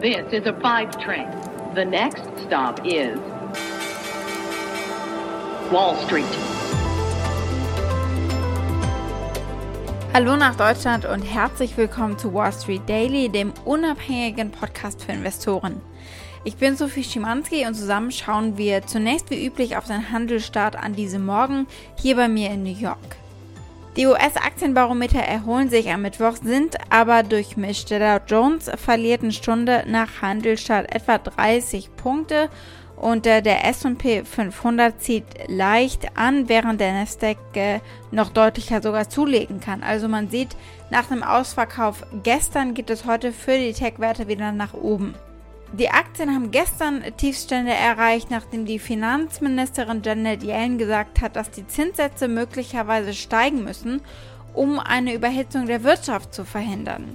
This is a five train. The next stop is Wall Street. Hallo nach Deutschland und herzlich willkommen zu Wall Street Daily, dem unabhängigen Podcast für Investoren. Ich bin Sophie Schimanski und zusammen schauen wir zunächst wie üblich auf den Handelsstart an diesem Morgen hier bei mir in New York. Die US-Aktienbarometer erholen sich am Mittwoch, sind aber durchmischt. Der Dow Jones verliert eine Stunde nach Handelsstart etwa 30 Punkte und äh, der S&P 500 zieht leicht an, während der Nasdaq äh, noch deutlicher sogar zulegen kann. Also man sieht, nach dem Ausverkauf gestern geht es heute für die Tech-Werte wieder nach oben. Die Aktien haben gestern Tiefstände erreicht, nachdem die Finanzministerin Janet Yellen gesagt hat, dass die Zinssätze möglicherweise steigen müssen, um eine Überhitzung der Wirtschaft zu verhindern.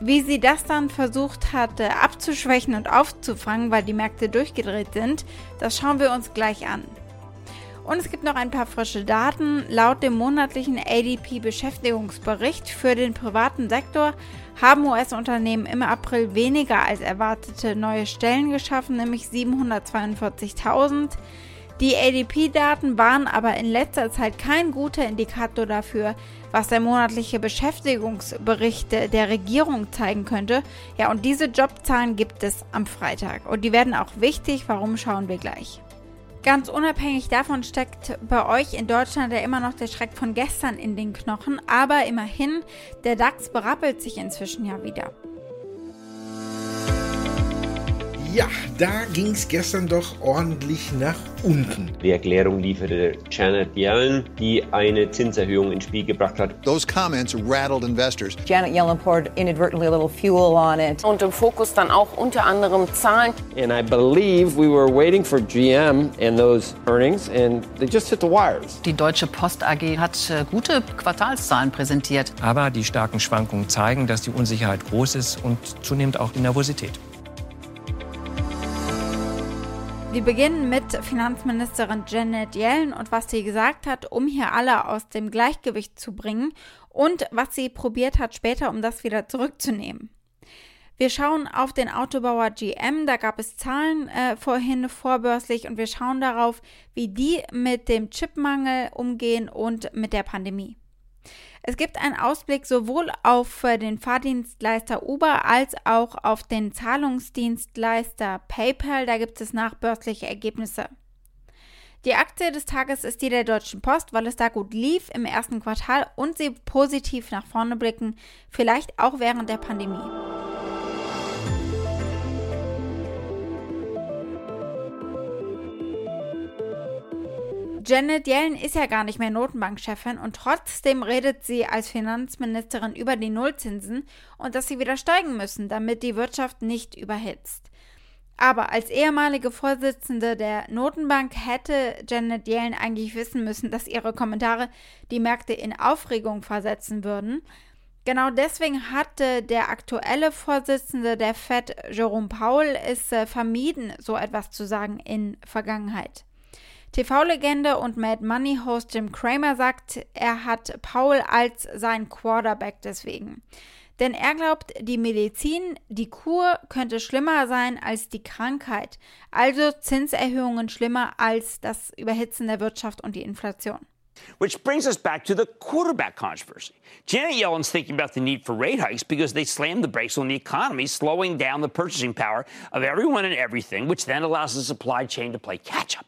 Wie sie das dann versucht hat abzuschwächen und aufzufangen, weil die Märkte durchgedreht sind, das schauen wir uns gleich an. Und es gibt noch ein paar frische Daten. Laut dem monatlichen ADP-Beschäftigungsbericht für den privaten Sektor haben US-Unternehmen im April weniger als erwartete neue Stellen geschaffen, nämlich 742.000. Die ADP-Daten waren aber in letzter Zeit kein guter Indikator dafür, was der monatliche Beschäftigungsbericht der Regierung zeigen könnte. Ja, und diese Jobzahlen gibt es am Freitag. Und die werden auch wichtig. Warum schauen wir gleich? Ganz unabhängig davon steckt bei euch in Deutschland ja immer noch der Schreck von gestern in den Knochen, aber immerhin, der DAX berappelt sich inzwischen ja wieder. Ja, da ging es gestern doch ordentlich nach unten. Die Erklärung lieferte Janet Yellen, die eine Zinserhöhung ins Spiel gebracht hat. Those comments rattled investors. Janet Yellen poured inadvertently a little fuel on it. Und im Fokus dann auch unter anderem Zahlen. And I believe we were waiting for GM and those earnings and they just hit the wires. Die Deutsche Post AG hat äh, gute Quartalszahlen präsentiert. Aber die starken Schwankungen zeigen, dass die Unsicherheit groß ist und zunehmend auch die Nervosität. Wir beginnen mit Finanzministerin Janet Yellen und was sie gesagt hat, um hier alle aus dem Gleichgewicht zu bringen und was sie probiert hat später, um das wieder zurückzunehmen. Wir schauen auf den Autobauer GM, da gab es Zahlen äh, vorhin vorbörslich und wir schauen darauf, wie die mit dem Chipmangel umgehen und mit der Pandemie. Es gibt einen Ausblick sowohl auf äh, den Fahrdienstleister Uber als auch auf den Zahlungsdienstleister PayPal. Da gibt es nachbörsliche Ergebnisse. Die Aktie des Tages ist die der Deutschen Post, weil es da gut lief im ersten Quartal und sie positiv nach vorne blicken, vielleicht auch während der Pandemie. Janet Yellen ist ja gar nicht mehr Notenbankchefin und trotzdem redet sie als Finanzministerin über die Nullzinsen und dass sie wieder steigen müssen, damit die Wirtschaft nicht überhitzt. Aber als ehemalige Vorsitzende der Notenbank hätte Janet Yellen eigentlich wissen müssen, dass ihre Kommentare die Märkte in Aufregung versetzen würden. Genau deswegen hatte der aktuelle Vorsitzende der Fed, Jerome Powell, es äh, vermieden, so etwas zu sagen in Vergangenheit. TV-Legende und Mad Money-Host Jim Cramer sagt, er hat Paul als sein Quarterback deswegen. Denn er glaubt, die Medizin, die Kur könnte schlimmer sein als die Krankheit. Also Zinserhöhungen schlimmer als das Überhitzen der Wirtschaft und die Inflation. Which brings us back to the quarterback controversy. Janet Yellen's thinking about the need for rate hikes because they slam the brakes on the economy, slowing down the purchasing power of everyone and everything, which then allows the supply chain to play catch up.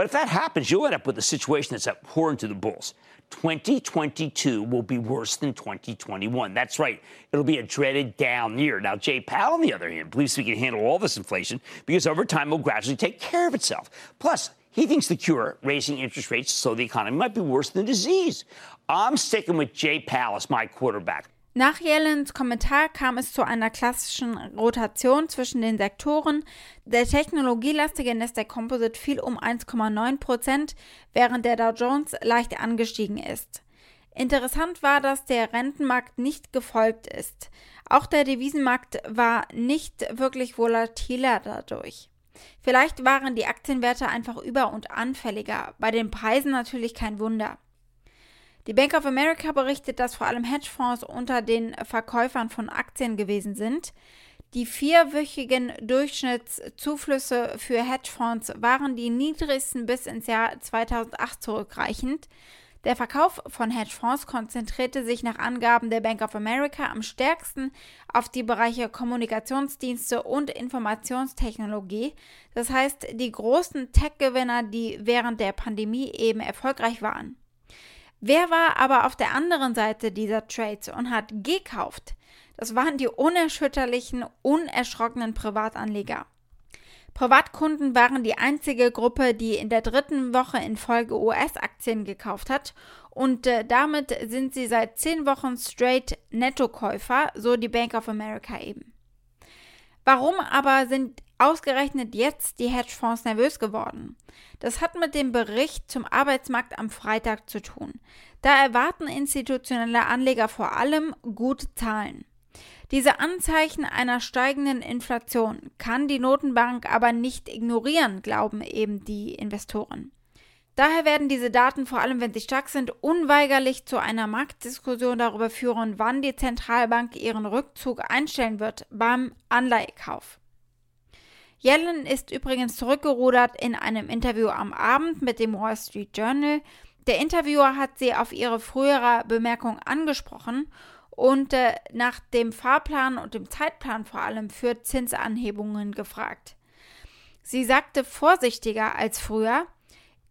But if that happens, you'll end up with a situation that's abhorrent to the bulls. 2022 will be worse than 2021. That's right. It'll be a dreaded down year. Now, Jay Powell, on the other hand, believes we can handle all this inflation because over time it will gradually take care of itself. Plus, he thinks the cure, raising interest rates so the economy might be worse than the disease. I'm sticking with Jay Powell as my quarterback. Nach Yellens Kommentar kam es zu einer klassischen Rotation zwischen den Sektoren. Der technologielastige Nasdaq Composite fiel um 1,9 Prozent, während der Dow Jones leicht angestiegen ist. Interessant war, dass der Rentenmarkt nicht gefolgt ist. Auch der Devisenmarkt war nicht wirklich volatiler dadurch. Vielleicht waren die Aktienwerte einfach über- und anfälliger, bei den Preisen natürlich kein Wunder. Die Bank of America berichtet, dass vor allem Hedgefonds unter den Verkäufern von Aktien gewesen sind. Die vierwöchigen Durchschnittszuflüsse für Hedgefonds waren die niedrigsten bis ins Jahr 2008 zurückreichend. Der Verkauf von Hedgefonds konzentrierte sich nach Angaben der Bank of America am stärksten auf die Bereiche Kommunikationsdienste und Informationstechnologie, das heißt die großen Tech-Gewinner, die während der Pandemie eben erfolgreich waren. Wer war aber auf der anderen Seite dieser Trades und hat gekauft? Das waren die unerschütterlichen, unerschrockenen Privatanleger. Privatkunden waren die einzige Gruppe, die in der dritten Woche in Folge US-Aktien gekauft hat und äh, damit sind sie seit zehn Wochen straight Nettokäufer, so die Bank of America eben. Warum aber sind ausgerechnet jetzt die Hedgefonds nervös geworden? Das hat mit dem Bericht zum Arbeitsmarkt am Freitag zu tun. Da erwarten institutionelle Anleger vor allem gute Zahlen. Diese Anzeichen einer steigenden Inflation kann die Notenbank aber nicht ignorieren, glauben eben die Investoren. Daher werden diese Daten, vor allem wenn sie stark sind, unweigerlich zu einer Marktdiskussion darüber führen, wann die Zentralbank ihren Rückzug einstellen wird beim Anleihekauf. Yellen ist übrigens zurückgerudert in einem Interview am Abend mit dem Wall Street Journal. Der Interviewer hat sie auf ihre frühere Bemerkung angesprochen und äh, nach dem Fahrplan und dem Zeitplan vor allem für Zinsanhebungen gefragt. Sie sagte vorsichtiger als früher,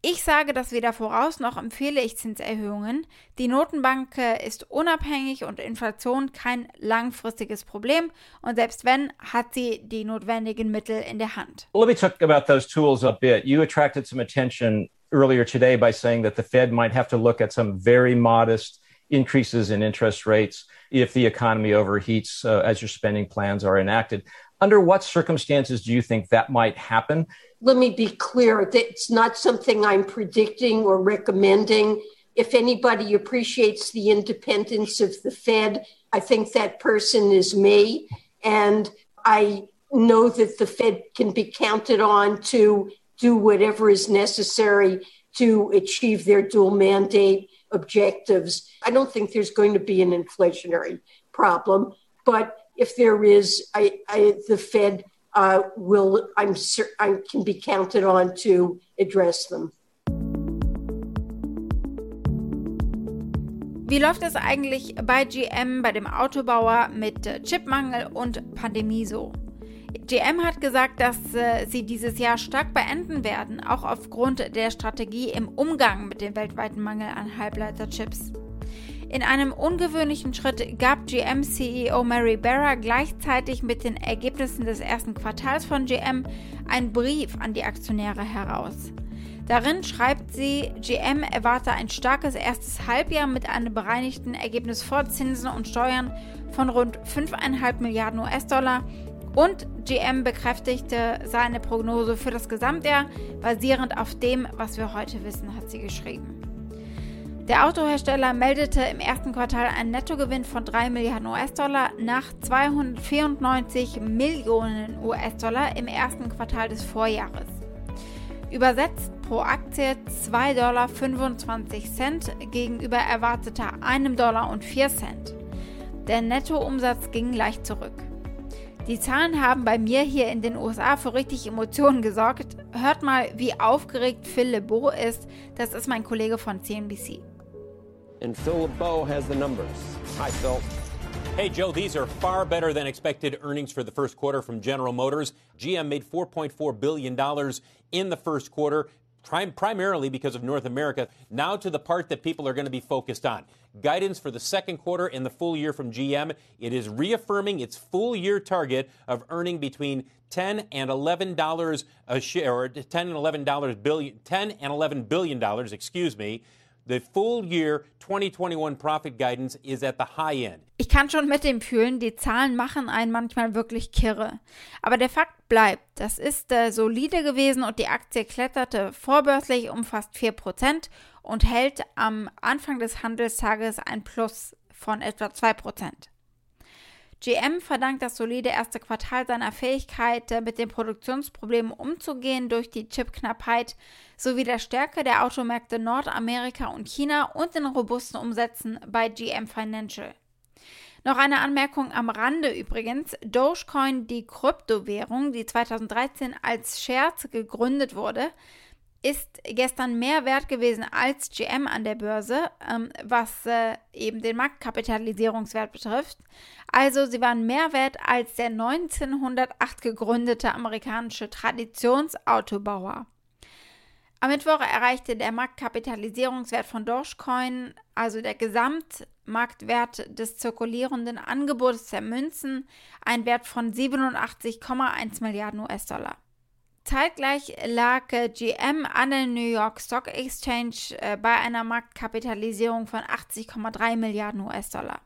ich sage das weder voraus noch empfehle ich Zinserhöhungen. Die Notenbank äh, ist unabhängig und Inflation kein langfristiges Problem und selbst wenn, hat sie die notwendigen Mittel in der Hand. Well, let me talk about those tools a bit. You attracted some attention earlier today by saying that the Fed might have to look at some very modest increases in interest rates if the economy overheats uh, as your spending plans are enacted. Under what circumstances do you think that might happen? Let me be clear it's not something I'm predicting or recommending. If anybody appreciates the independence of the Fed, I think that person is me. And I know that the Fed can be counted on to do whatever is necessary to achieve their dual mandate objectives. I don't think there's going to be an inflationary problem, but if there is, I, I, the Fed uh, will, I'm cer- I can be counted on to address them. Wie läuft es eigentlich bei GM, bei dem Autobauer mit Chipmangel und Pandemie so? GM hat gesagt, dass äh, sie dieses Jahr stark beenden werden, auch aufgrund der Strategie im Umgang mit dem weltweiten Mangel an Halbleiterchips. In einem ungewöhnlichen Schritt gab GM-CEO Mary Barra gleichzeitig mit den Ergebnissen des ersten Quartals von GM einen Brief an die Aktionäre heraus. Darin schreibt sie, GM erwarte ein starkes erstes Halbjahr mit einem bereinigten Ergebnis vor Zinsen und Steuern von rund 5,5 Milliarden US-Dollar und GM bekräftigte seine Prognose für das Gesamtjahr basierend auf dem, was wir heute wissen, hat sie geschrieben. Der Autohersteller meldete im ersten Quartal einen Nettogewinn von 3 Milliarden US-Dollar nach 294 Millionen US-Dollar im ersten Quartal des Vorjahres. Übersetzt pro Aktie 2,25 Dollar gegenüber erwarteter 1 Dollar und 4 Cent. Der Nettoumsatz ging leicht zurück. Die Zahlen haben bei mir hier in den USA für richtig Emotionen gesorgt. Hört mal, wie aufgeregt Phil LeBeau ist. Das ist mein Kollege von CNBC. And Phil LeBeau has the numbers. Hi, Phil. Hey, Joe, these are far better than expected earnings for the first quarter from General Motors. GM made $4.4 billion in the first quarter, prim- primarily because of North America. Now to the part that people are going to be focused on. Guidance for the second quarter and the full year from GM. It is reaffirming its full year target of earning between 10 and 11 dollars a share, or 10 and 11 dollars billion, 10 and 11 billion dollars, excuse me. The full year 2021 profit guidance is at the high end. Ich kann schon mit dem fühlen, die Zahlen machen einen manchmal wirklich kirre. Aber der Fakt bleibt, das ist äh, solide gewesen und die Aktie kletterte vorbörslich um fast 4% und hält am Anfang des Handelstages ein Plus von etwa 2%. GM verdankt das solide erste Quartal seiner Fähigkeit, mit den Produktionsproblemen umzugehen durch die Chipknappheit sowie der Stärke der Automärkte Nordamerika und China und den robusten Umsätzen bei GM Financial. Noch eine Anmerkung am Rande übrigens. Dogecoin, die Kryptowährung, die 2013 als Scherz gegründet wurde, ist gestern mehr wert gewesen als GM an der Börse, ähm, was äh, eben den Marktkapitalisierungswert betrifft. Also sie waren mehr wert als der 1908 gegründete amerikanische Traditionsautobauer. Am Mittwoch erreichte der Marktkapitalisierungswert von Dogecoin, also der Gesamtmarktwert des zirkulierenden Angebots der Münzen, einen Wert von 87,1 Milliarden US-Dollar. Zeitgleich lag äh, GM an der New York Stock Exchange äh, bei einer Marktkapitalisierung von 80,3 Milliarden US-Dollar.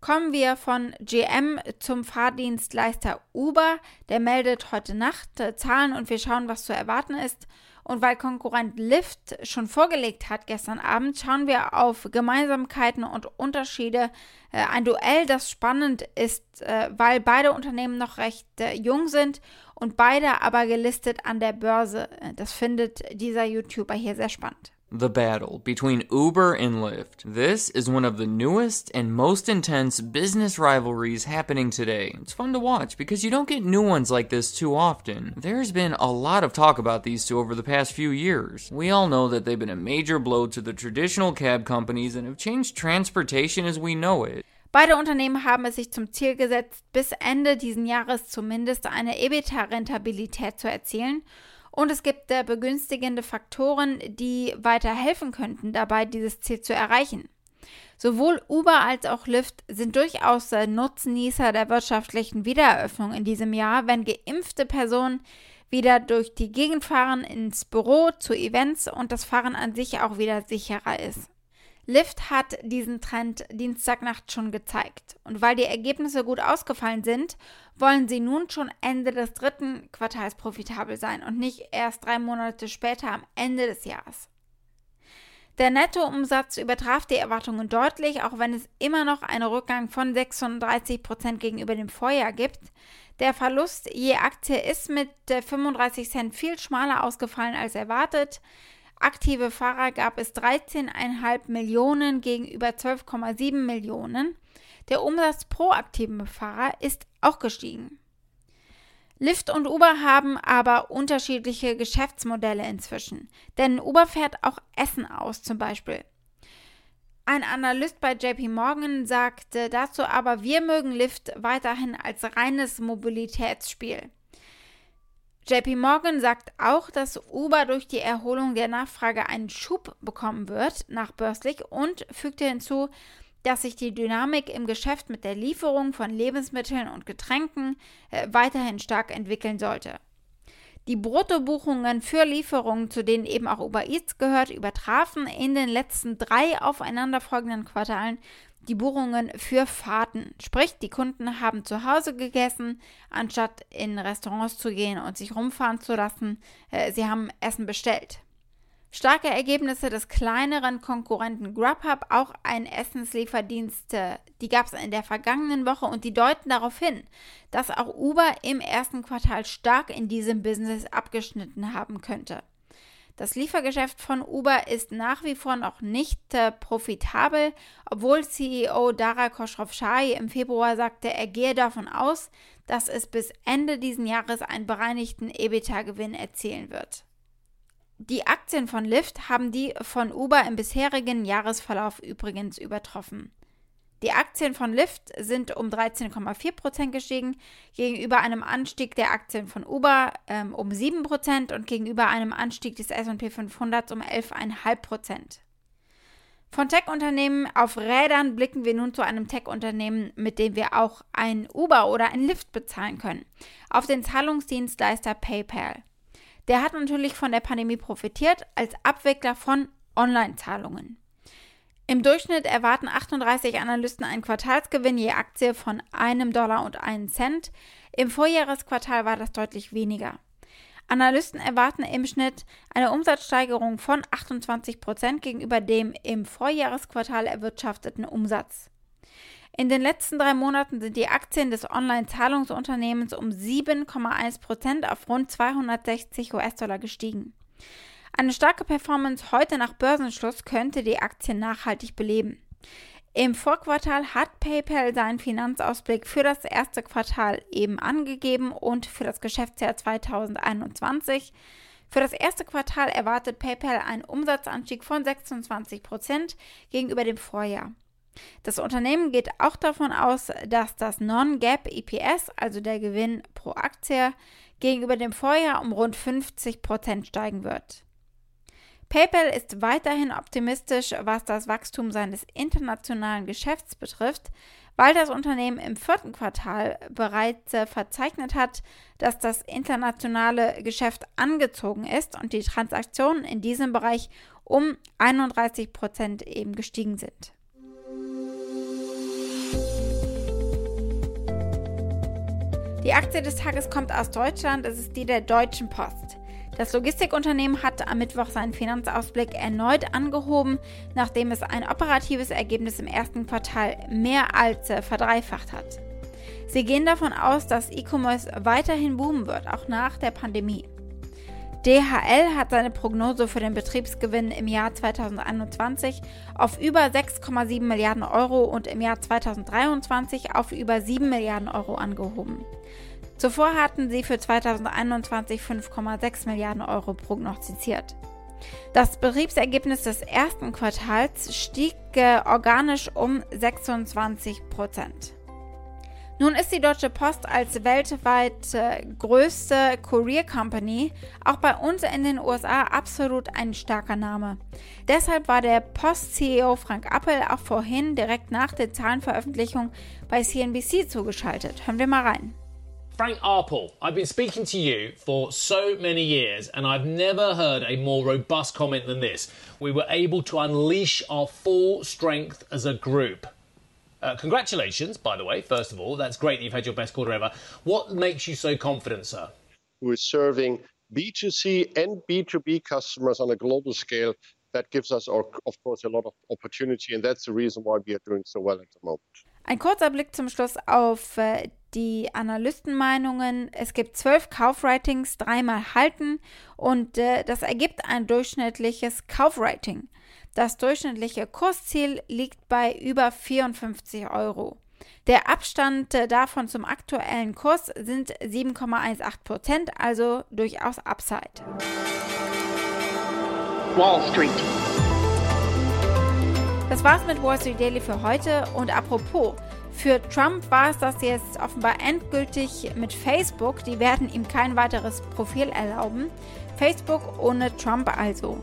Kommen wir von GM zum Fahrdienstleister Uber. Der meldet heute Nacht äh, Zahlen und wir schauen, was zu erwarten ist. Und weil Konkurrent Lyft schon vorgelegt hat gestern Abend, schauen wir auf Gemeinsamkeiten und Unterschiede. Äh, ein Duell, das spannend ist, äh, weil beide Unternehmen noch recht äh, jung sind und beide aber gelistet an der Börse. Äh, das findet dieser YouTuber hier sehr spannend. The battle between Uber and Lyft. This is one of the newest and most intense business rivalries happening today. It's fun to watch because you don't get new ones like this too often. There's been a lot of talk about these two over the past few years. We all know that they've been a major blow to the traditional cab companies and have changed transportation as we know it. Beide Unternehmen haben es sich zum Ziel gesetzt, bis Ende diesen Jahres zumindest eine EBITDA-Rentabilität zu erzielen und es gibt äh, begünstigende Faktoren, die weiter helfen könnten, dabei dieses Ziel zu erreichen. Sowohl Uber als auch Lyft sind durchaus Nutznießer der wirtschaftlichen Wiedereröffnung in diesem Jahr, wenn geimpfte Personen wieder durch die Gegend fahren, ins Büro, zu Events und das Fahren an sich auch wieder sicherer ist. Lyft hat diesen Trend Dienstagnacht schon gezeigt. Und weil die Ergebnisse gut ausgefallen sind, wollen sie nun schon Ende des dritten Quartals profitabel sein und nicht erst drei Monate später am Ende des Jahres. Der Nettoumsatz übertraf die Erwartungen deutlich, auch wenn es immer noch einen Rückgang von 36 Prozent gegenüber dem Vorjahr gibt. Der Verlust je Aktie ist mit 35 Cent viel schmaler ausgefallen als erwartet. Aktive Fahrer gab es 13,5 Millionen gegenüber 12,7 Millionen. Der Umsatz pro aktiven Fahrer ist auch gestiegen. Lyft und Uber haben aber unterschiedliche Geschäftsmodelle inzwischen. Denn Uber fährt auch Essen aus zum Beispiel. Ein Analyst bei JP Morgan sagte dazu aber, wir mögen Lyft weiterhin als reines Mobilitätsspiel. JP Morgan sagt auch, dass Uber durch die Erholung der Nachfrage einen Schub bekommen wird, nachbörslich, und fügte hinzu, dass sich die Dynamik im Geschäft mit der Lieferung von Lebensmitteln und Getränken äh, weiterhin stark entwickeln sollte. Die Bruttobuchungen für Lieferungen, zu denen eben auch Uber Eats gehört, übertrafen in den letzten drei aufeinanderfolgenden Quartalen die Buchungen für Fahrten. Sprich, die Kunden haben zu Hause gegessen, anstatt in Restaurants zu gehen und sich rumfahren zu lassen. Äh, sie haben Essen bestellt. Starke Ergebnisse des kleineren Konkurrenten Grubhub, auch ein Essenslieferdienst, äh, die gab es in der vergangenen Woche und die deuten darauf hin, dass auch Uber im ersten Quartal stark in diesem Business abgeschnitten haben könnte. Das Liefergeschäft von Uber ist nach wie vor noch nicht äh, profitabel, obwohl CEO Dara Khosrowshahi im Februar sagte, er gehe davon aus, dass es bis Ende diesen Jahres einen bereinigten EBITDA-Gewinn erzielen wird. Die Aktien von Lyft haben die von Uber im bisherigen Jahresverlauf übrigens übertroffen. Die Aktien von Lyft sind um 13,4% gestiegen, gegenüber einem Anstieg der Aktien von Uber ähm, um 7% und gegenüber einem Anstieg des SP 500 um 11,5%. Von Tech-Unternehmen auf Rädern blicken wir nun zu einem Tech-Unternehmen, mit dem wir auch ein Uber oder ein Lyft bezahlen können, auf den Zahlungsdienstleister PayPal. Der hat natürlich von der Pandemie profitiert als Abwickler von Online-Zahlungen. Im Durchschnitt erwarten 38 Analysten einen Quartalsgewinn je Aktie von einem Dollar und einen Cent. Im Vorjahresquartal war das deutlich weniger. Analysten erwarten im Schnitt eine Umsatzsteigerung von 28 Prozent gegenüber dem im Vorjahresquartal erwirtschafteten Umsatz. In den letzten drei Monaten sind die Aktien des Online-Zahlungsunternehmens um 7,1 Prozent auf rund 260 US-Dollar gestiegen. Eine starke Performance heute nach Börsenschluss könnte die Aktien nachhaltig beleben. Im Vorquartal hat PayPal seinen Finanzausblick für das erste Quartal eben angegeben und für das Geschäftsjahr 2021. Für das erste Quartal erwartet PayPal einen Umsatzanstieg von 26 Prozent gegenüber dem Vorjahr. Das Unternehmen geht auch davon aus, dass das Non-GAAP EPS, also der Gewinn pro Aktie, gegenüber dem Vorjahr um rund 50 Prozent steigen wird. PayPal ist weiterhin optimistisch, was das Wachstum seines internationalen Geschäfts betrifft, weil das Unternehmen im vierten Quartal bereits äh, verzeichnet hat, dass das internationale Geschäft angezogen ist und die Transaktionen in diesem Bereich um 31 Prozent eben gestiegen sind. Die Aktie des Tages kommt aus Deutschland, es ist die der Deutschen Post. Das Logistikunternehmen hat am Mittwoch seinen Finanzausblick erneut angehoben, nachdem es ein operatives Ergebnis im ersten Quartal mehr als äh, verdreifacht hat. Sie gehen davon aus, dass E-Commerce weiterhin boomen wird, auch nach der Pandemie. DHL hat seine Prognose für den Betriebsgewinn im Jahr 2021 auf über 6,7 Milliarden Euro und im Jahr 2023 auf über 7 Milliarden Euro angehoben. Zuvor hatten sie für 2021 5,6 Milliarden Euro prognostiziert. Das Betriebsergebnis des ersten Quartals stieg äh, organisch um 26 Prozent. Nun ist die Deutsche Post als weltweit äh, größte Courier Company auch bei uns in den USA absolut ein starker Name. Deshalb war der Post-CEO Frank Appel auch vorhin direkt nach der Zahlenveröffentlichung bei CNBC zugeschaltet. Hören wir mal rein. Frank Arpel, I've been speaking to you for so many years, and I've never heard a more robust comment than this. We were able to unleash our full strength as a group. Uh, congratulations, by the way, first of all. That's great that you've had your best quarter ever. What makes you so confident, sir? We're serving B2C and B2B customers on a global scale. That gives us, of course, a lot of opportunity, and that's the reason why we are doing so well at the moment. Ein kurzer Blick zum Schluss auf äh, die Analystenmeinungen. Es gibt zwölf Kaufratings, dreimal halten und äh, das ergibt ein durchschnittliches Kaufrating. Das durchschnittliche Kursziel liegt bei über 54 Euro. Der Abstand äh, davon zum aktuellen Kurs sind 7,18 Prozent, also durchaus Upside. Wall Street. Das war's mit Wall Street Daily für heute. Und apropos, für Trump war es das jetzt offenbar endgültig mit Facebook. Die werden ihm kein weiteres Profil erlauben. Facebook ohne Trump also.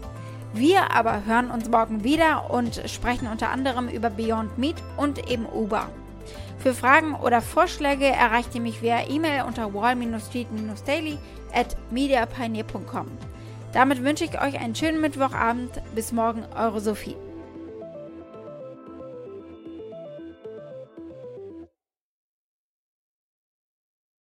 Wir aber hören uns morgen wieder und sprechen unter anderem über Beyond Meat und eben Uber. Für Fragen oder Vorschläge erreicht ihr mich via E-Mail unter wall-street-daily at mediapioneer.com. Damit wünsche ich euch einen schönen Mittwochabend. Bis morgen, eure Sophie.